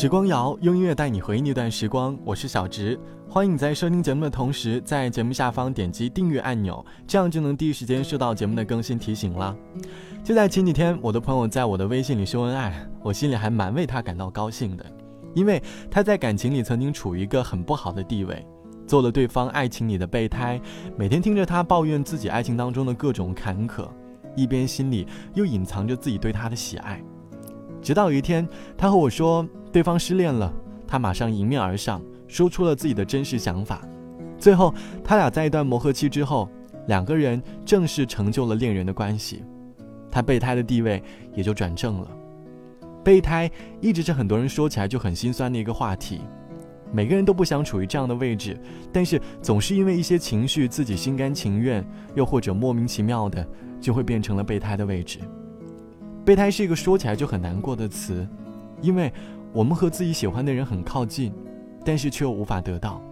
时光谣用音乐带你回忆那段时光，我是小植，欢迎你在收听节目的同时，在节目下方点击订阅按钮，这样就能第一时间收到节目的更新提醒了。就在前几天，我的朋友在我的微信里秀恩爱，我心里还蛮为他感到高兴的，因为他在感情里曾经处于一个很不好的地位，做了对方爱情里的备胎，每天听着他抱怨自己爱情当中的各种坎坷，一边心里又隐藏着自己对他的喜爱，直到有一天，他和我说。对方失恋了，他马上迎面而上，说出了自己的真实想法。最后，他俩在一段磨合期之后，两个人正式成就了恋人的关系，他备胎的地位也就转正了。备胎一直是很多人说起来就很心酸的一个话题，每个人都不想处于这样的位置，但是总是因为一些情绪，自己心甘情愿，又或者莫名其妙的，就会变成了备胎的位置。备胎是一个说起来就很难过的词，因为。我们和自己喜欢的人很靠近，但是却又无法得到，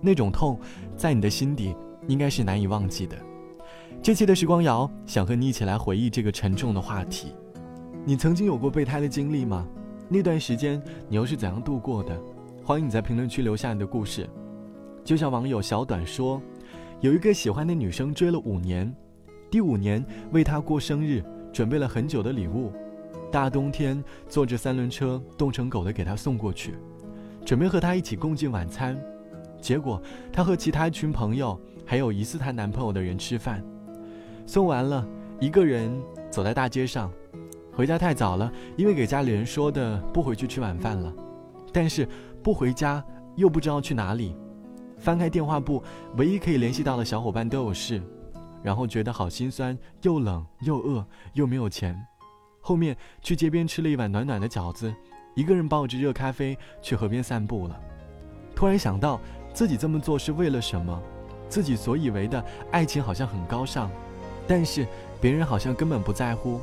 那种痛，在你的心底应该是难以忘记的。这期的时光瑶想和你一起来回忆这个沉重的话题。你曾经有过备胎的经历吗？那段时间你又是怎样度过的？欢迎你在评论区留下你的故事。就像网友小短说，有一个喜欢的女生追了五年，第五年为她过生日准备了很久的礼物。大冬天坐着三轮车冻成狗的给他送过去，准备和他一起共进晚餐，结果他和其他一群朋友还有疑似她男朋友的人吃饭。送完了，一个人走在大街上，回家太早了，因为给家里人说的不回去吃晚饭了。但是不回家又不知道去哪里，翻开电话簿，唯一可以联系到的小伙伴都有事，然后觉得好心酸，又冷又饿又没有钱。后面去街边吃了一碗暖暖的饺子，一个人抱着热咖啡去河边散步了。突然想到自己这么做是为了什么？自己所以为的爱情好像很高尚，但是别人好像根本不在乎。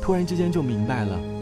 突然之间就明白了。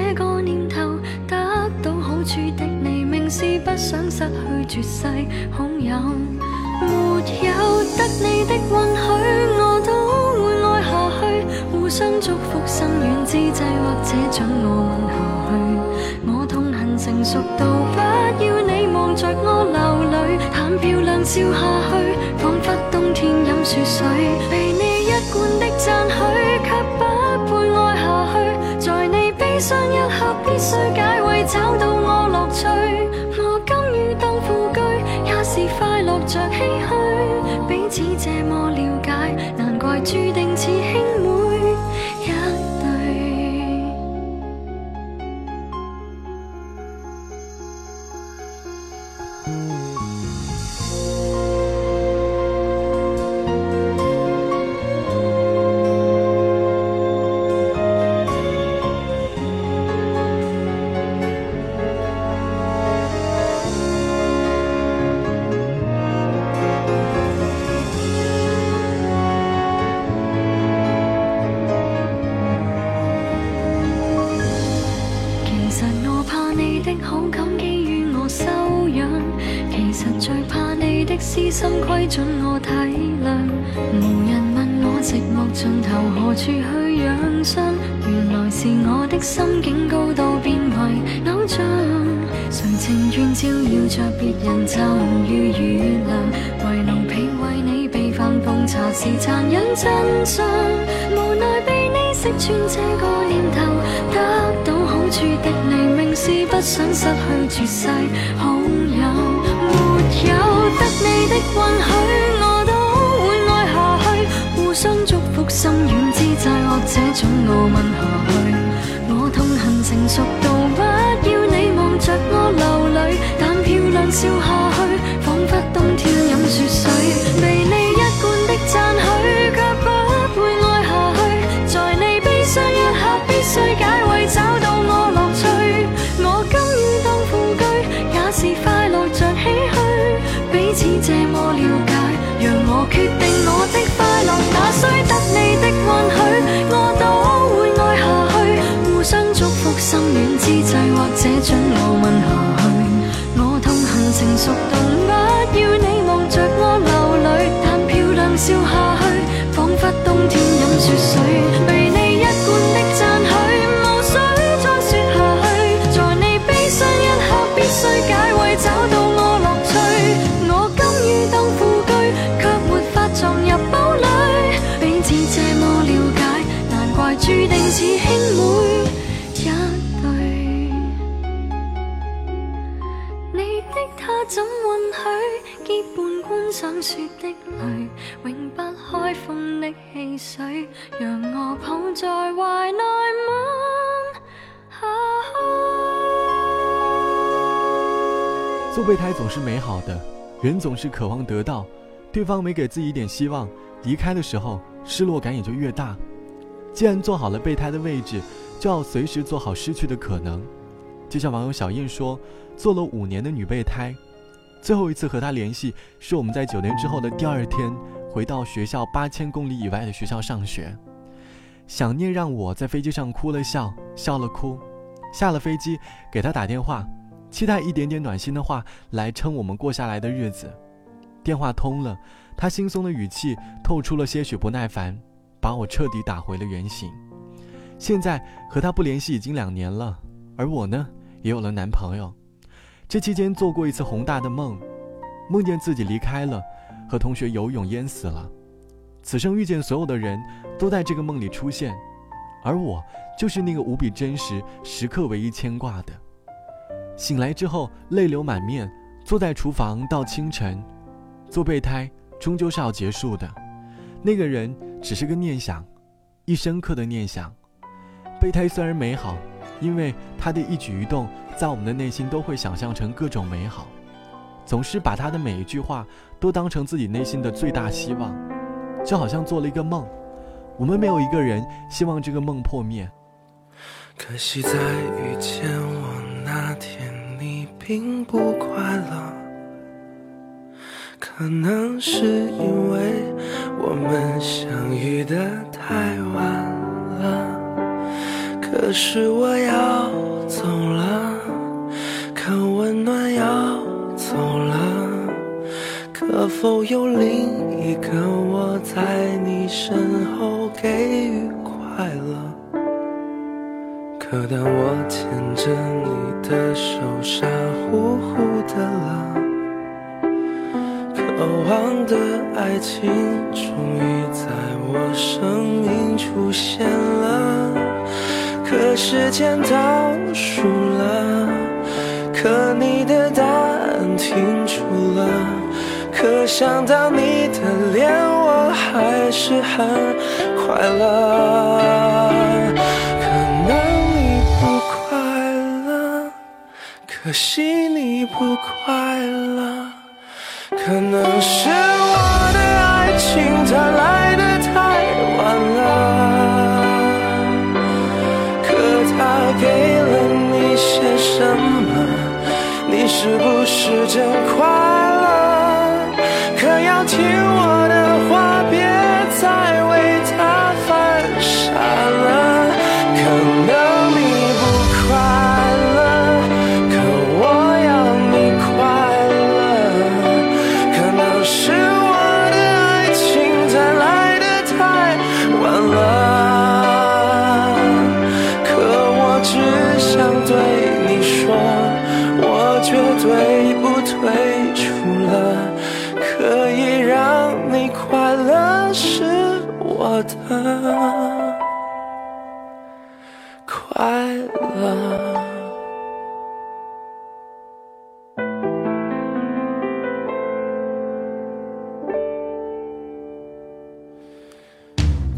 不想失去绝世好友，没有得你的允许，我都会爱下去。互相祝福，心远之际，或者准我问下去。我痛恨成熟到不要你望着我流泪，扮漂亮笑下去，仿佛冬天饮雪水。被你一贯的赞许，却不配爱下去。在你悲伤一刻，必须解围，找到我乐趣。着唏嘘，彼此这么了解，难怪注定此。心規準我體諒，無人問我寂寞盡頭何處去養傷。原來是我的心境高度變為偶像，誰情願照耀着別人就如月亮？為奴婢為你備飯奉茶是殘忍真相，無奈被你識穿這個念頭，得到好處的你，明是不想失去絕世好。得你的允许，我都会爱下去。互相祝福，心软之际，或者准我問下去。我痛恨成熟到不要你望着我流泪，但漂亮笑下去，仿佛冬天饮雪水。似兄妹一对你的他怎允许结伴观赏雪的泪永不开封的汽水让我抱在怀内吻下去做备胎总是美好的人总是渴望得到对方没给自己一点希望离开的时候失落感也就越大既然做好了备胎的位置，就要随时做好失去的可能。就像网友小印说：“做了五年的女备胎，最后一次和他联系是我们在酒店之后的第二天，回到学校八千公里以外的学校上学，想念让我在飞机上哭了笑，笑了哭。下了飞机给他打电话，期待一点点暖心的话来撑我们过下来的日子。电话通了，他轻松的语气透出了些许不耐烦。”把我彻底打回了原形。现在和他不联系已经两年了，而我呢，也有了男朋友。这期间做过一次宏大的梦，梦见自己离开了，和同学游泳淹死了。此生遇见所有的人都在这个梦里出现，而我就是那个无比真实、时刻唯一牵挂的。醒来之后泪流满面，坐在厨房到清晨，做备胎终究是要结束的。那个人只是个念想，一深刻的念想。备胎虽然美好，因为他的一举一动，在我们的内心都会想象成各种美好，总是把他的每一句话都当成自己内心的最大希望，就好像做了一个梦。我们没有一个人希望这个梦破灭。可惜在遇见我那天，你并不快乐。可能是因为我们相遇的太晚了，可是我要走了，可温暖要走了，可否有另一个我在你身后给予快乐？可当我牵着你的手，傻乎乎的了。渴望的爱情终于在我生命出现了，可时间倒数了，可你的答案停住了，可想到你的脸我还是很快乐。可能你不快乐，可惜你不快乐。可能是我的爱情，它来的太晚了。可它给了你些什么？你是不是真快乐？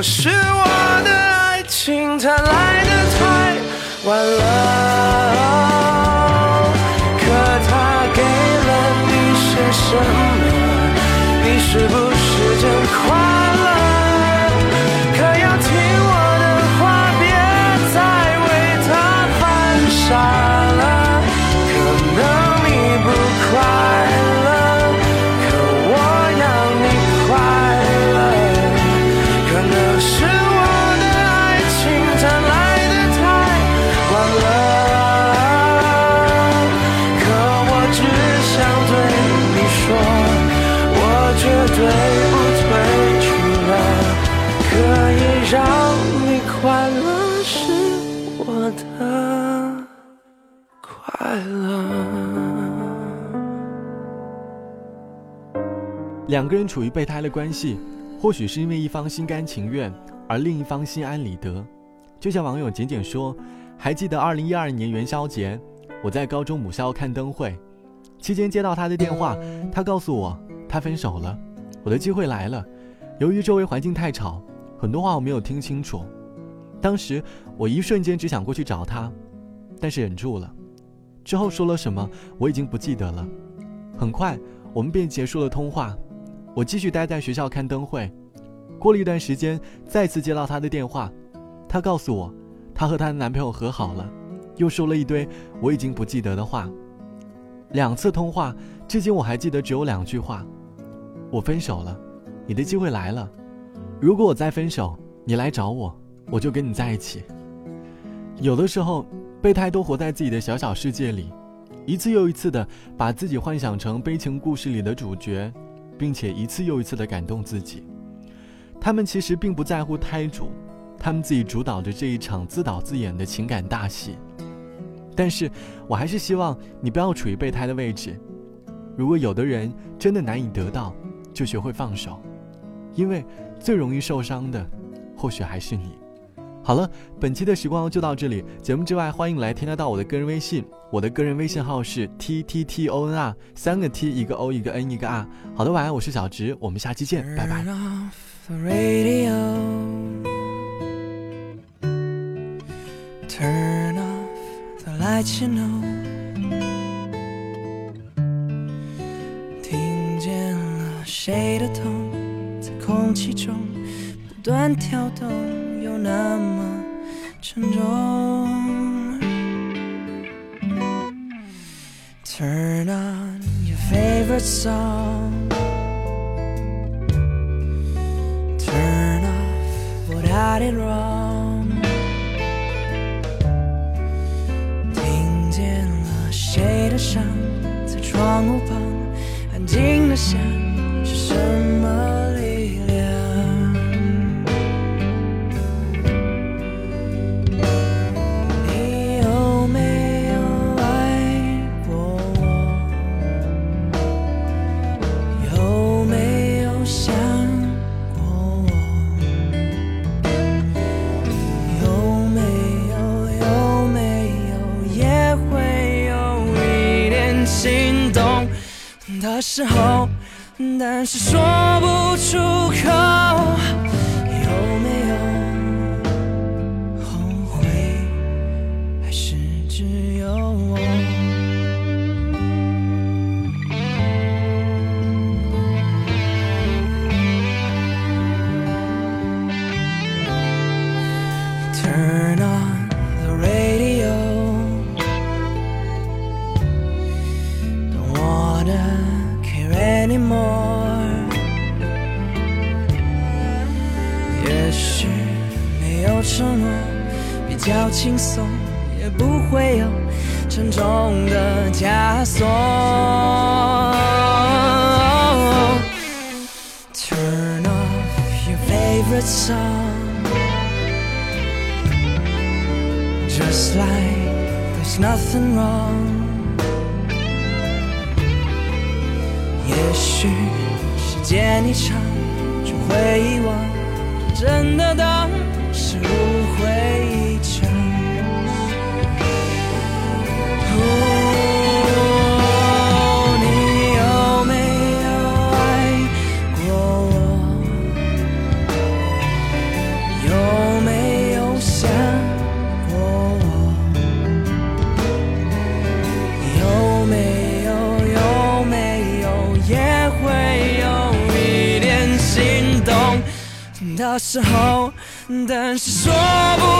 可是我的爱情，它来的太晚了。两个人处于备胎的关系，或许是因为一方心甘情愿，而另一方心安理得。就像网友简简说：“还记得二零一二年元宵节，我在高中母校看灯会，期间接到他的电话，他告诉我他分手了，我的机会来了。由于周围环境太吵，很多话我没有听清楚。当时我一瞬间只想过去找他，但是忍住了。之后说了什么我已经不记得了。很快我们便结束了通话。”我继续待在学校看灯会，过了一段时间，再次接到她的电话，她告诉我，她和她的男朋友和好了，又说了一堆我已经不记得的话。两次通话，至今我还记得只有两句话：，我分手了，你的机会来了。如果我再分手，你来找我，我就跟你在一起。有的时候，备胎都活在自己的小小世界里，一次又一次的把自己幻想成悲情故事里的主角。并且一次又一次的感动自己，他们其实并不在乎胎主，他们自己主导着这一场自导自演的情感大戏。但是我还是希望你不要处于备胎的位置。如果有的人真的难以得到，就学会放手，因为最容易受伤的，或许还是你。好了，本期的时光就到这里。节目之外，欢迎来添加到我的个人微信，我的个人微信号是 t t t o n r，三个 t，一个 o，一个 n，一个 r。好的，晚安，我是小植，我们下期见，拜拜。Turn off the lights, you know. 听见了谁的痛，在空气中不断跳动。那么沉重。听见了谁的声，在窗户旁安静的想是什么？但是说不出口，有没有后悔，还是只有我？It's on just like there's nothing wrong. 也许时间一长就会遗忘，真的当是误会。时候，但是说不。